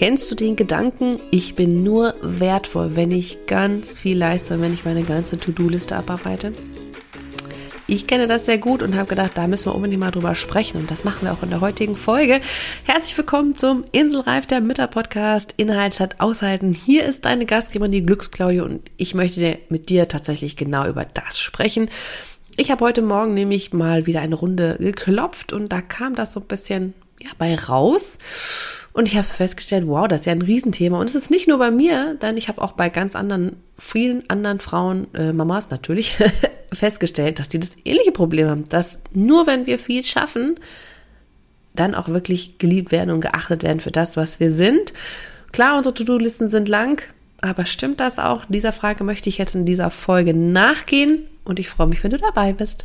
Kennst du den Gedanken, ich bin nur wertvoll, wenn ich ganz viel leiste, wenn ich meine ganze To-Do-Liste abarbeite? Ich kenne das sehr gut und habe gedacht, da müssen wir unbedingt mal drüber sprechen. Und das machen wir auch in der heutigen Folge. Herzlich willkommen zum Inselreif der Mütter-Podcast Inhalt statt Aushalten. Hier ist deine Gastgeberin, die Glücksklaudie, und ich möchte mit dir tatsächlich genau über das sprechen. Ich habe heute Morgen nämlich mal wieder eine Runde geklopft und da kam das so ein bisschen ja, bei raus. Und ich habe so festgestellt, wow, das ist ja ein Riesenthema. Und es ist nicht nur bei mir, denn ich habe auch bei ganz anderen, vielen anderen Frauen, äh, Mamas natürlich, festgestellt, dass die das ähnliche Problem haben. Dass nur wenn wir viel schaffen, dann auch wirklich geliebt werden und geachtet werden für das, was wir sind. Klar, unsere To-Do-Listen sind lang, aber stimmt das auch? Dieser Frage möchte ich jetzt in dieser Folge nachgehen und ich freue mich, wenn du dabei bist.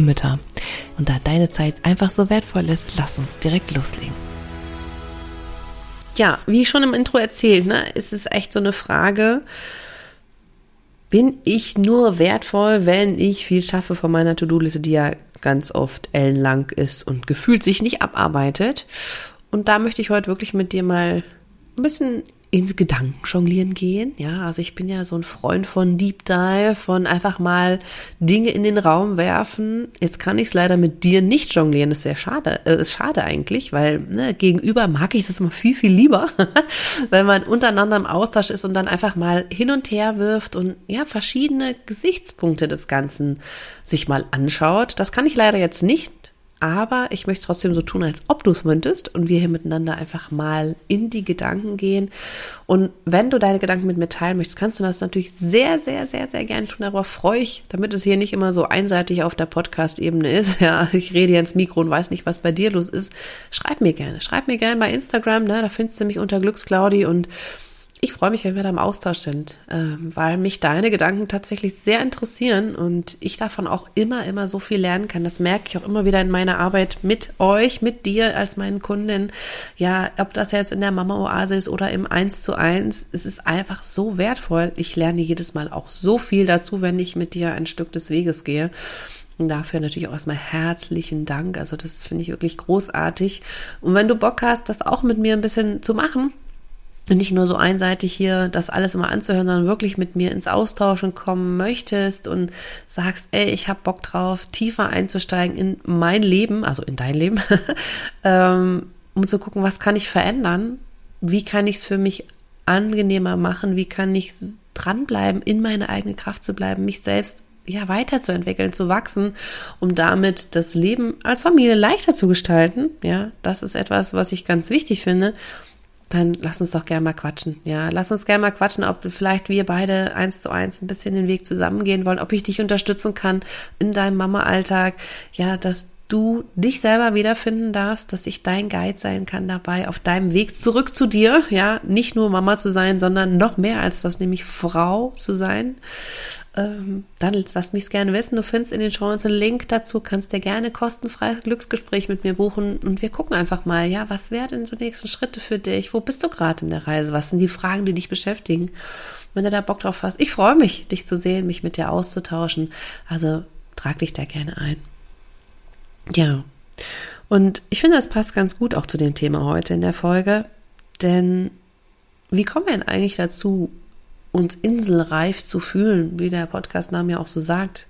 Mütter. Und da deine Zeit einfach so wertvoll ist, lass uns direkt loslegen. Ja, wie schon im Intro erzählt, ne, ist es echt so eine Frage, bin ich nur wertvoll, wenn ich viel schaffe von meiner To-Do-Liste, die ja ganz oft ellenlang ist und gefühlt sich nicht abarbeitet. Und da möchte ich heute wirklich mit dir mal ein bisschen ins Gedankenjonglieren gehen. Ja, also ich bin ja so ein Freund von Deep Dive, von einfach mal Dinge in den Raum werfen. Jetzt kann ich es leider mit dir nicht jonglieren. Das wäre schade. Äh, ist schade eigentlich, weil ne, gegenüber mag ich das immer viel, viel lieber, wenn man untereinander im Austausch ist und dann einfach mal hin und her wirft und ja, verschiedene Gesichtspunkte des Ganzen sich mal anschaut. Das kann ich leider jetzt nicht aber ich möchte trotzdem so tun, als ob du es könntest und wir hier miteinander einfach mal in die Gedanken gehen. Und wenn du deine Gedanken mit mir teilen möchtest, kannst du das natürlich sehr, sehr, sehr, sehr gerne tun. Darüber freue ich, damit es hier nicht immer so einseitig auf der Podcast-Ebene ist. Ja, ich rede hier ins Mikro und weiß nicht, was bei dir los ist. Schreib mir gerne. Schreib mir gerne bei Instagram, ne? da findest du mich unter Glücksclaudi und ich freue mich, wenn wir da im Austausch sind, ähm, weil mich deine Gedanken tatsächlich sehr interessieren und ich davon auch immer, immer so viel lernen kann. Das merke ich auch immer wieder in meiner Arbeit mit euch, mit dir als meinen Kundin. Ja, ob das jetzt in der Mama-Oase ist oder im Eins zu eins, es ist einfach so wertvoll. Ich lerne jedes Mal auch so viel dazu, wenn ich mit dir ein Stück des Weges gehe. Und dafür natürlich auch erstmal herzlichen Dank. Also das finde ich wirklich großartig. Und wenn du Bock hast, das auch mit mir ein bisschen zu machen, nicht nur so einseitig hier das alles immer anzuhören, sondern wirklich mit mir ins Austauschen kommen möchtest und sagst, ey, ich habe Bock drauf, tiefer einzusteigen in mein Leben, also in dein Leben, ähm, um zu gucken, was kann ich verändern, wie kann ich es für mich angenehmer machen, wie kann ich dranbleiben, in meine eigene Kraft zu bleiben, mich selbst ja weiterzuentwickeln, zu wachsen, um damit das Leben als Familie leichter zu gestalten. Ja, das ist etwas, was ich ganz wichtig finde dann lass uns doch gerne mal quatschen. Ja, lass uns gerne mal quatschen, ob vielleicht wir beide eins zu eins ein bisschen den Weg zusammengehen wollen, ob ich dich unterstützen kann in deinem Mama-Alltag. Ja, dass du dich selber wiederfinden darfst, dass ich dein Guide sein kann dabei auf deinem Weg zurück zu dir. Ja, nicht nur Mama zu sein, sondern noch mehr als das, nämlich Frau zu sein ähm, dann lass mich gerne wissen. Du findest in den Show einen Link dazu, kannst dir gerne kostenfreies Glücksgespräch mit mir buchen und wir gucken einfach mal, ja, was wären denn so nächsten Schritte für dich? Wo bist du gerade in der Reise? Was sind die Fragen, die dich beschäftigen? Wenn du da Bock drauf hast, ich freue mich, dich zu sehen, mich mit dir auszutauschen. Also trag dich da gerne ein. Ja. Und ich finde, das passt ganz gut auch zu dem Thema heute in der Folge, denn wie kommen wir denn eigentlich dazu, uns inselreif zu fühlen, wie der Podcastname ja auch so sagt,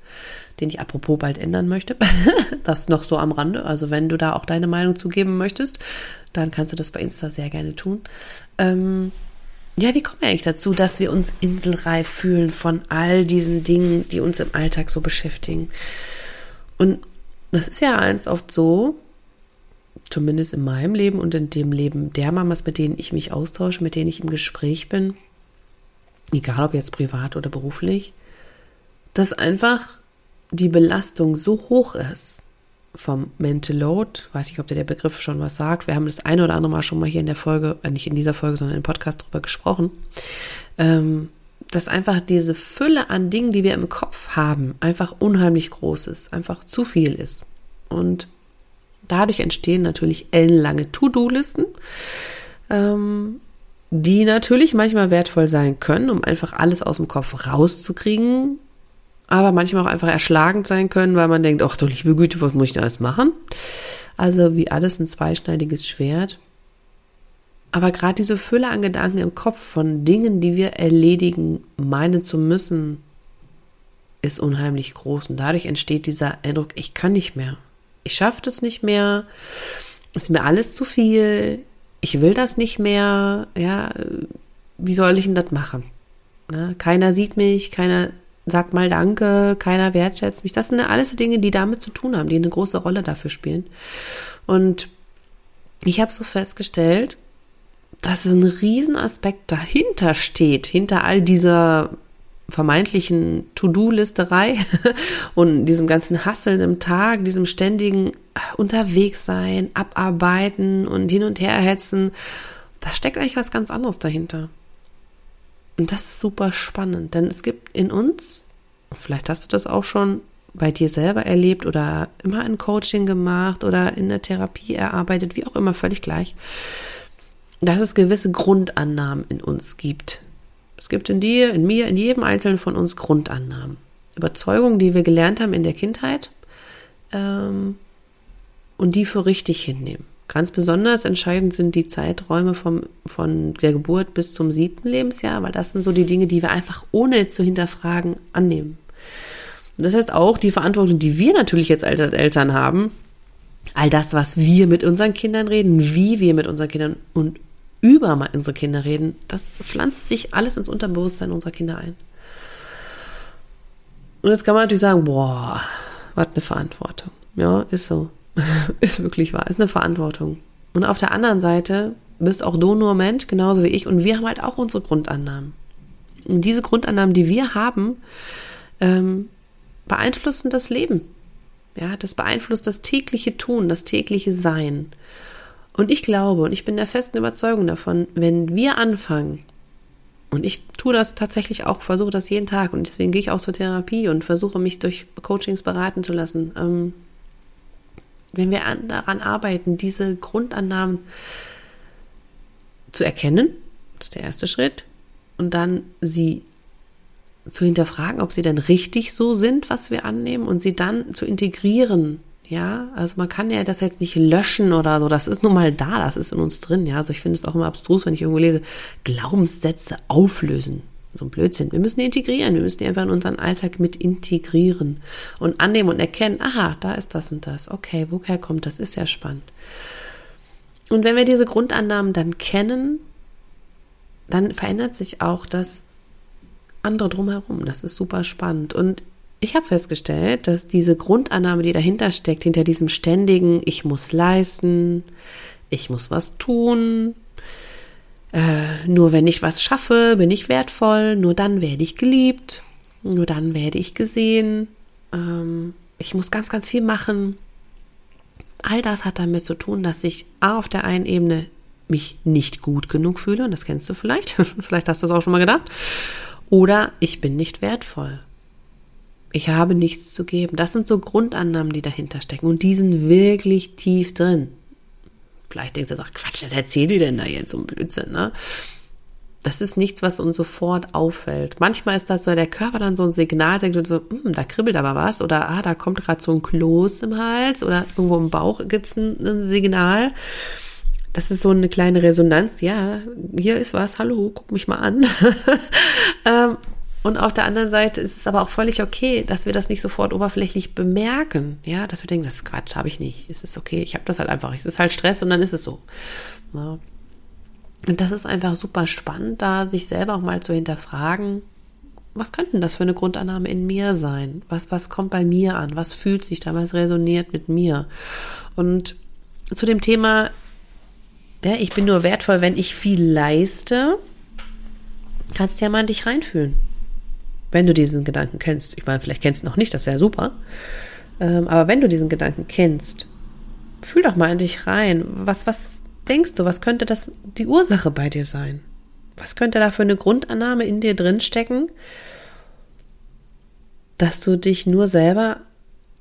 den ich apropos bald ändern möchte. das noch so am Rande. Also wenn du da auch deine Meinung zugeben möchtest, dann kannst du das bei Insta sehr gerne tun. Ähm, ja, wie kommen wir eigentlich dazu, dass wir uns inselreif fühlen von all diesen Dingen, die uns im Alltag so beschäftigen? Und das ist ja eins oft so, zumindest in meinem Leben und in dem Leben der Mamas, mit denen ich mich austausche, mit denen ich im Gespräch bin, egal ob jetzt privat oder beruflich, dass einfach die Belastung so hoch ist, vom Mental Load. Weiß nicht, ob der Begriff schon was sagt. Wir haben das eine oder andere Mal schon mal hier in der Folge, äh, nicht in dieser Folge, sondern im Podcast drüber gesprochen. Ähm, dass einfach diese Fülle an Dingen, die wir im Kopf haben, einfach unheimlich groß ist, einfach zu viel ist. Und dadurch entstehen natürlich ellenlange To-Do-Listen, ähm, die natürlich manchmal wertvoll sein können, um einfach alles aus dem Kopf rauszukriegen, aber manchmal auch einfach erschlagend sein können, weil man denkt, ach du liebe Güte, was muss ich da alles machen? Also wie alles ein zweischneidiges Schwert. Aber gerade diese Fülle an Gedanken im Kopf von Dingen, die wir erledigen, meinen zu müssen, ist unheimlich groß. Und dadurch entsteht dieser Eindruck, ich kann nicht mehr. Ich schaffe das nicht mehr. Ist mir alles zu viel. Ich will das nicht mehr. Ja, wie soll ich denn das machen? Ne? Keiner sieht mich, keiner sagt mal Danke, keiner wertschätzt mich. Das sind alles Dinge, die damit zu tun haben, die eine große Rolle dafür spielen. Und ich habe so festgestellt, dass ein Riesenaspekt dahinter steht, hinter all dieser vermeintlichen To-Do-Listerei und diesem ganzen Hasseln im Tag, diesem ständigen Unterwegssein, Abarbeiten und hin und her hetzen, da steckt eigentlich was ganz anderes dahinter. Und das ist super spannend, denn es gibt in uns, vielleicht hast du das auch schon bei dir selber erlebt oder immer ein Coaching gemacht oder in der Therapie erarbeitet, wie auch immer, völlig gleich dass es gewisse Grundannahmen in uns gibt. Es gibt in dir, in mir, in jedem Einzelnen von uns Grundannahmen. Überzeugungen, die wir gelernt haben in der Kindheit ähm, und die für richtig hinnehmen. Ganz besonders entscheidend sind die Zeiträume vom, von der Geburt bis zum siebten Lebensjahr, weil das sind so die Dinge, die wir einfach ohne zu hinterfragen annehmen. Und das heißt auch die Verantwortung, die wir natürlich jetzt als Eltern haben, all das, was wir mit unseren Kindern reden, wie wir mit unseren Kindern und über unsere Kinder reden, das pflanzt sich alles ins Unterbewusstsein unserer Kinder ein. Und jetzt kann man natürlich sagen, boah, was eine Verantwortung. Ja, ist so. ist wirklich wahr, ist eine Verantwortung. Und auf der anderen Seite bist auch du nur Mensch, genauso wie ich, und wir haben halt auch unsere Grundannahmen. Und diese Grundannahmen, die wir haben, ähm, beeinflussen das Leben. Ja, das beeinflusst das tägliche Tun, das tägliche Sein. Und ich glaube und ich bin der festen Überzeugung davon, wenn wir anfangen, und ich tue das tatsächlich auch, versuche das jeden Tag und deswegen gehe ich auch zur Therapie und versuche mich durch Coachings beraten zu lassen. Ähm, wenn wir an, daran arbeiten, diese Grundannahmen zu erkennen, das ist der erste Schritt, und dann sie zu hinterfragen, ob sie denn richtig so sind, was wir annehmen, und sie dann zu integrieren ja, also man kann ja das jetzt nicht löschen oder so. Das ist nun mal da, das ist in uns drin. Ja, also ich finde es auch immer abstrus, wenn ich irgendwo lese, Glaubenssätze auflösen. So ein Blödsinn. Wir müssen die integrieren. Wir müssen die einfach in unseren Alltag mit integrieren und annehmen und erkennen, aha, da ist das und das. Okay, woher kommt das? Ist ja spannend. Und wenn wir diese Grundannahmen dann kennen, dann verändert sich auch das andere drumherum. Das ist super spannend. Und ich habe festgestellt, dass diese Grundannahme, die dahinter steckt, hinter diesem ständigen, ich muss leisten, ich muss was tun, äh, nur wenn ich was schaffe, bin ich wertvoll, nur dann werde ich geliebt, nur dann werde ich gesehen, ähm, ich muss ganz, ganz viel machen. All das hat damit zu tun, dass ich A, auf der einen Ebene mich nicht gut genug fühle, und das kennst du vielleicht, vielleicht hast du es auch schon mal gedacht, oder ich bin nicht wertvoll ich habe nichts zu geben. Das sind so Grundannahmen, die dahinter stecken und die sind wirklich tief drin. Vielleicht denkst du, ach Quatsch, was erzählt die denn da jetzt so ein Blödsinn, ne? Das ist nichts, was uns sofort auffällt. Manchmal ist das so, der Körper dann so ein Signal sagt und so, hm, da kribbelt aber was oder ah, da kommt gerade so ein Kloß im Hals oder irgendwo im Bauch gibt's ein, ein Signal. Das ist so eine kleine Resonanz. Ja, hier ist was. Hallo, guck mich mal an. und auf der anderen Seite ist es aber auch völlig okay, dass wir das nicht sofort oberflächlich bemerken. Ja, dass wir denken, das ist Quatsch, habe ich nicht. Es ist okay, ich habe das halt einfach. Es ist halt Stress und dann ist es so. Ja. Und das ist einfach super spannend, da sich selber auch mal zu hinterfragen, was könnte das für eine Grundannahme in mir sein? Was, was kommt bei mir an? Was fühlt sich da? Was resoniert mit mir? Und zu dem Thema, ja, ich bin nur wertvoll, wenn ich viel leiste, kannst du ja mal in dich reinfühlen wenn du diesen Gedanken kennst. Ich meine, vielleicht kennst du noch nicht, das wäre super. Ähm, aber wenn du diesen Gedanken kennst, fühl doch mal in dich rein. Was, was denkst du, was könnte das die Ursache bei dir sein? Was könnte da für eine Grundannahme in dir drin stecken, dass du dich nur selber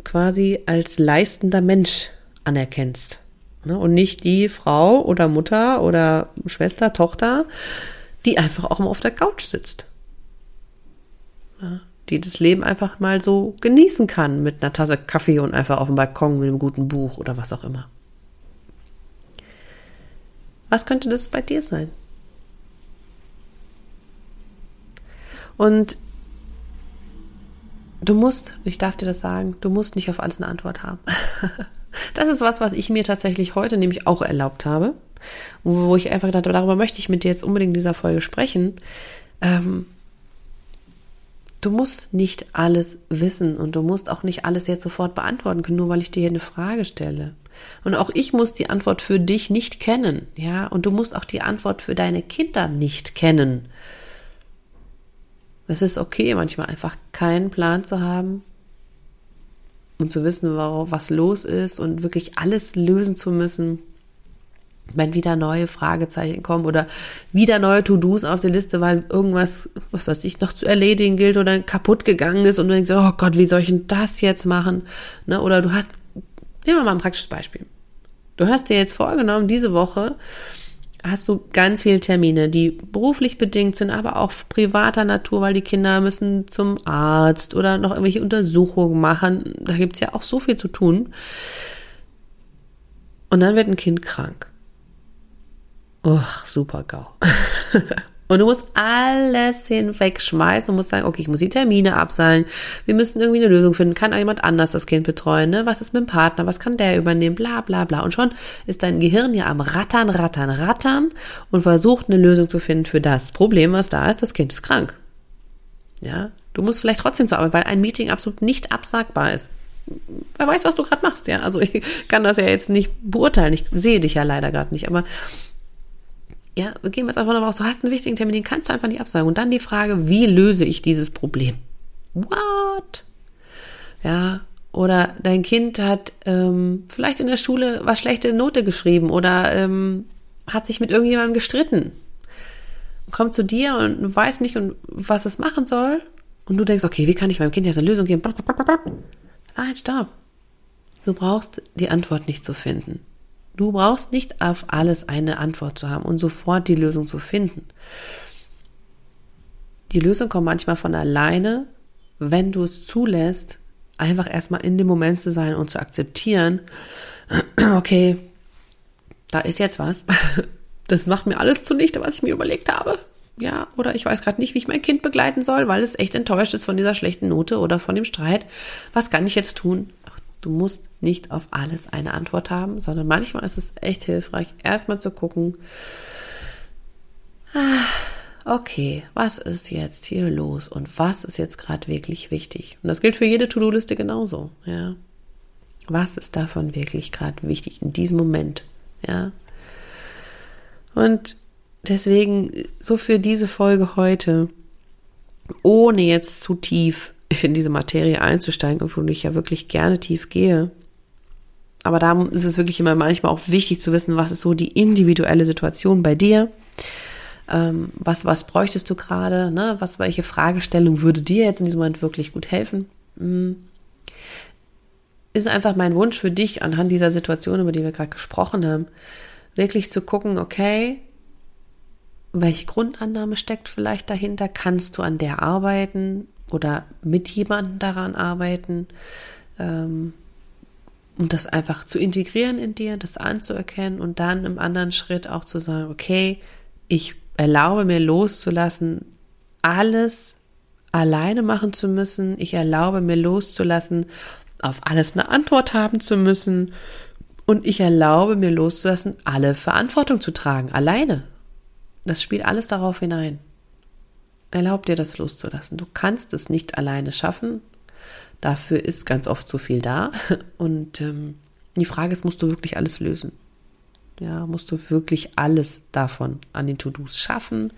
quasi als leistender Mensch anerkennst? Ne? Und nicht die Frau oder Mutter oder Schwester, Tochter, die einfach auch mal auf der Couch sitzt. Die das Leben einfach mal so genießen kann mit einer Tasse Kaffee und einfach auf dem Balkon mit einem guten Buch oder was auch immer. Was könnte das bei dir sein? Und du musst, ich darf dir das sagen, du musst nicht auf alles eine Antwort haben. Das ist was, was ich mir tatsächlich heute nämlich auch erlaubt habe, wo ich einfach gedacht habe, darüber möchte ich mit dir jetzt unbedingt in dieser Folge sprechen. Ähm, du musst nicht alles wissen und du musst auch nicht alles jetzt sofort beantworten können, nur weil ich dir hier eine Frage stelle. Und auch ich muss die Antwort für dich nicht kennen, ja, und du musst auch die Antwort für deine Kinder nicht kennen. Es ist okay, manchmal einfach keinen Plan zu haben und zu wissen, was los ist und wirklich alles lösen zu müssen, wenn wieder neue Fragezeichen kommen oder wieder neue To-Dos auf der Liste, weil irgendwas, was weiß ich, noch zu erledigen gilt oder kaputt gegangen ist und du denkst, oh Gott, wie soll ich denn das jetzt machen? Ne? Oder du hast, nehmen wir mal ein praktisches Beispiel. Du hast dir jetzt vorgenommen, diese Woche hast du ganz viele Termine, die beruflich bedingt sind, aber auch privater Natur, weil die Kinder müssen zum Arzt oder noch irgendwelche Untersuchungen machen. Da gibt es ja auch so viel zu tun. Und dann wird ein Kind krank. Och, super GAU. Und du musst alles hinwegschmeißen und musst sagen, okay, ich muss die Termine abseilen. Wir müssen irgendwie eine Lösung finden. Kann auch jemand anders das Kind betreuen? Ne? Was ist mit dem Partner? Was kann der übernehmen? Bla, bla, bla. Und schon ist dein Gehirn ja am Rattern, Rattern, Rattern und versucht eine Lösung zu finden für das Problem, was da ist. Das Kind ist krank. Ja, du musst vielleicht trotzdem zur Arbeit, weil ein Meeting absolut nicht absagbar ist. Wer weiß, was du gerade machst, ja. Also ich kann das ja jetzt nicht beurteilen. Ich sehe dich ja leider gerade nicht. Aber ja, wir gehen jetzt einfach nochmal raus. Du hast einen wichtigen Termin, den kannst du einfach nicht absagen. Und dann die Frage, wie löse ich dieses Problem? What? Ja, oder dein Kind hat ähm, vielleicht in der Schule was schlechte Note geschrieben oder ähm, hat sich mit irgendjemandem gestritten. Kommt zu dir und weiß nicht, was es machen soll. Und du denkst, okay, wie kann ich meinem Kind jetzt eine Lösung geben? Nein, stopp. Du brauchst die Antwort nicht zu finden. Du brauchst nicht auf alles eine Antwort zu haben und sofort die Lösung zu finden. Die Lösung kommt manchmal von alleine, wenn du es zulässt, einfach erstmal in dem Moment zu sein und zu akzeptieren, okay, da ist jetzt was. Das macht mir alles zunichte, was ich mir überlegt habe. Ja, oder ich weiß gerade nicht, wie ich mein Kind begleiten soll, weil es echt enttäuscht ist von dieser schlechten Note oder von dem Streit. Was kann ich jetzt tun? Du musst nicht auf alles eine Antwort haben, sondern manchmal ist es echt hilfreich, erstmal zu gucken, ah, okay, was ist jetzt hier los und was ist jetzt gerade wirklich wichtig? Und das gilt für jede To-Do-Liste genauso, ja. Was ist davon wirklich gerade wichtig in diesem Moment, ja? Und deswegen so für diese Folge heute, ohne jetzt zu tief in diese Materie einzusteigen, obwohl ich ja wirklich gerne tief gehe. Aber da ist es wirklich immer manchmal auch wichtig zu wissen, was ist so die individuelle Situation bei dir. Ähm, was, was bräuchtest du gerade? Ne? Was, welche Fragestellung würde dir jetzt in diesem Moment wirklich gut helfen? Mhm. Ist einfach mein Wunsch für dich anhand dieser Situation, über die wir gerade gesprochen haben, wirklich zu gucken, okay, welche Grundannahme steckt vielleicht dahinter? Kannst du an der arbeiten? Oder mit jemandem daran arbeiten, ähm, um das einfach zu integrieren in dir, das anzuerkennen und dann im anderen Schritt auch zu sagen, okay, ich erlaube mir loszulassen, alles alleine machen zu müssen. Ich erlaube mir loszulassen, auf alles eine Antwort haben zu müssen. Und ich erlaube mir loszulassen, alle Verantwortung zu tragen, alleine. Das spielt alles darauf hinein. Erlaub dir das loszulassen. Du kannst es nicht alleine schaffen. Dafür ist ganz oft zu viel da. Und ähm, die Frage ist, musst du wirklich alles lösen? Ja, musst du wirklich alles davon an den To-Dos schaffen?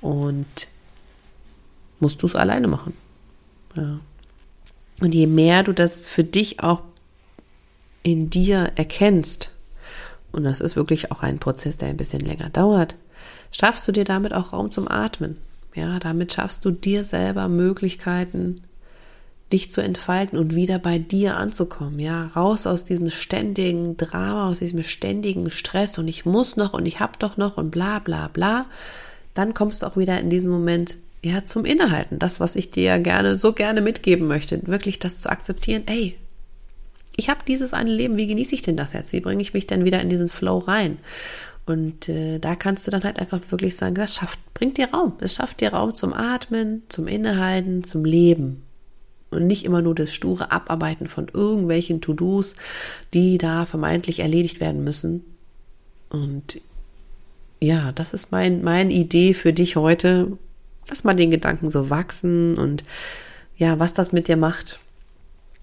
Und musst du es alleine machen? Ja. Und je mehr du das für dich auch in dir erkennst, und das ist wirklich auch ein Prozess, der ein bisschen länger dauert, schaffst du dir damit auch Raum zum Atmen. Ja, damit schaffst du dir selber Möglichkeiten, dich zu entfalten und wieder bei dir anzukommen, ja, raus aus diesem ständigen Drama, aus diesem ständigen Stress und ich muss noch und ich hab doch noch und bla bla bla, dann kommst du auch wieder in diesem Moment ja zum Innehalten, das was ich dir ja gerne so gerne mitgeben möchte, wirklich das zu akzeptieren, ey, ich habe dieses eine Leben, wie genieße ich denn das jetzt? Wie bringe ich mich denn wieder in diesen Flow rein? Und äh, da kannst du dann halt einfach wirklich sagen, das schafft, bringt dir Raum. Es schafft dir Raum zum Atmen, zum Innehalten, zum Leben und nicht immer nur das sture Abarbeiten von irgendwelchen To-Dos, die da vermeintlich erledigt werden müssen. Und ja, das ist mein, meine Idee für dich heute. Lass mal den Gedanken so wachsen und ja, was das mit dir macht.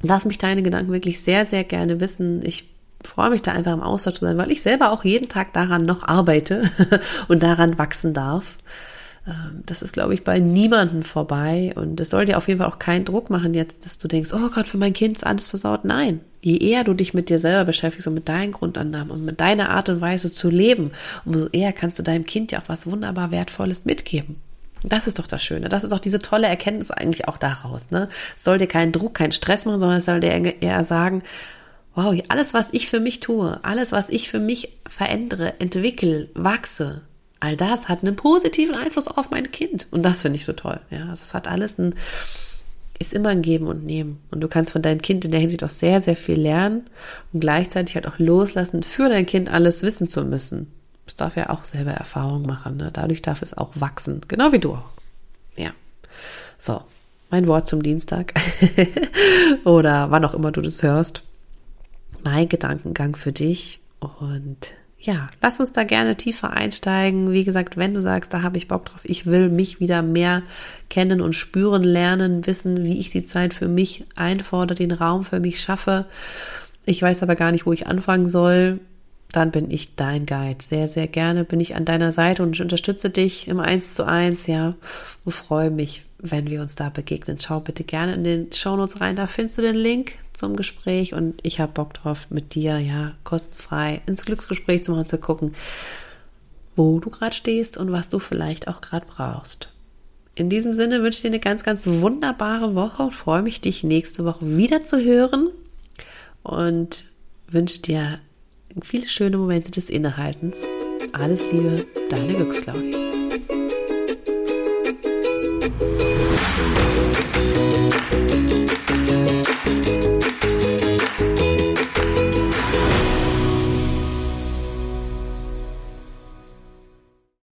Lass mich deine Gedanken wirklich sehr, sehr gerne wissen. Ich freue mich da einfach im Austausch zu sein, weil ich selber auch jeden Tag daran noch arbeite und daran wachsen darf. Ähm, das ist, glaube ich, bei niemandem vorbei. Und es soll dir auf jeden Fall auch keinen Druck machen jetzt, dass du denkst, oh Gott, für mein Kind ist alles versaut. Nein. Je eher du dich mit dir selber beschäftigst und mit deinen Grundannahmen und mit deiner Art und Weise zu leben, umso eher kannst du deinem Kind ja auch was wunderbar Wertvolles mitgeben. Das ist doch das Schöne. Das ist doch diese tolle Erkenntnis eigentlich auch daraus. Ne? Es soll dir keinen Druck, keinen Stress machen, sondern es soll dir eher sagen, wow, alles, was ich für mich tue, alles, was ich für mich verändere, entwickle, wachse, all das hat einen positiven Einfluss auf mein Kind. Und das finde ich so toll. Ja, also es hat alles ein, ist immer ein Geben und Nehmen. Und du kannst von deinem Kind in der Hinsicht auch sehr, sehr viel lernen und gleichzeitig halt auch loslassen, für dein Kind alles wissen zu müssen. Es darf ja auch selber Erfahrung machen. Ne? Dadurch darf es auch wachsen. Genau wie du auch. Ja. So, mein Wort zum Dienstag. Oder wann auch immer du das hörst. Mein Gedankengang für dich. Und ja, lass uns da gerne tiefer einsteigen. Wie gesagt, wenn du sagst, da habe ich Bock drauf, ich will mich wieder mehr kennen und spüren, lernen, wissen, wie ich die Zeit für mich einfordere, den Raum für mich schaffe. Ich weiß aber gar nicht, wo ich anfangen soll. Dann bin ich dein Guide. Sehr, sehr gerne bin ich an deiner Seite und unterstütze dich im Eins zu eins, ja. Und freue mich, wenn wir uns da begegnen. Schau bitte gerne in den Shownotes rein. Da findest du den Link zum Gespräch und ich habe Bock drauf, mit dir ja kostenfrei ins Glücksgespräch zu machen, zu gucken, wo du gerade stehst und was du vielleicht auch gerade brauchst. In diesem Sinne wünsche ich dir eine ganz, ganz wunderbare Woche und freue mich, dich nächste Woche wieder zu hören und wünsche dir viele schöne Momente des Innehaltens. Alles Liebe, deine Glücksclaudie.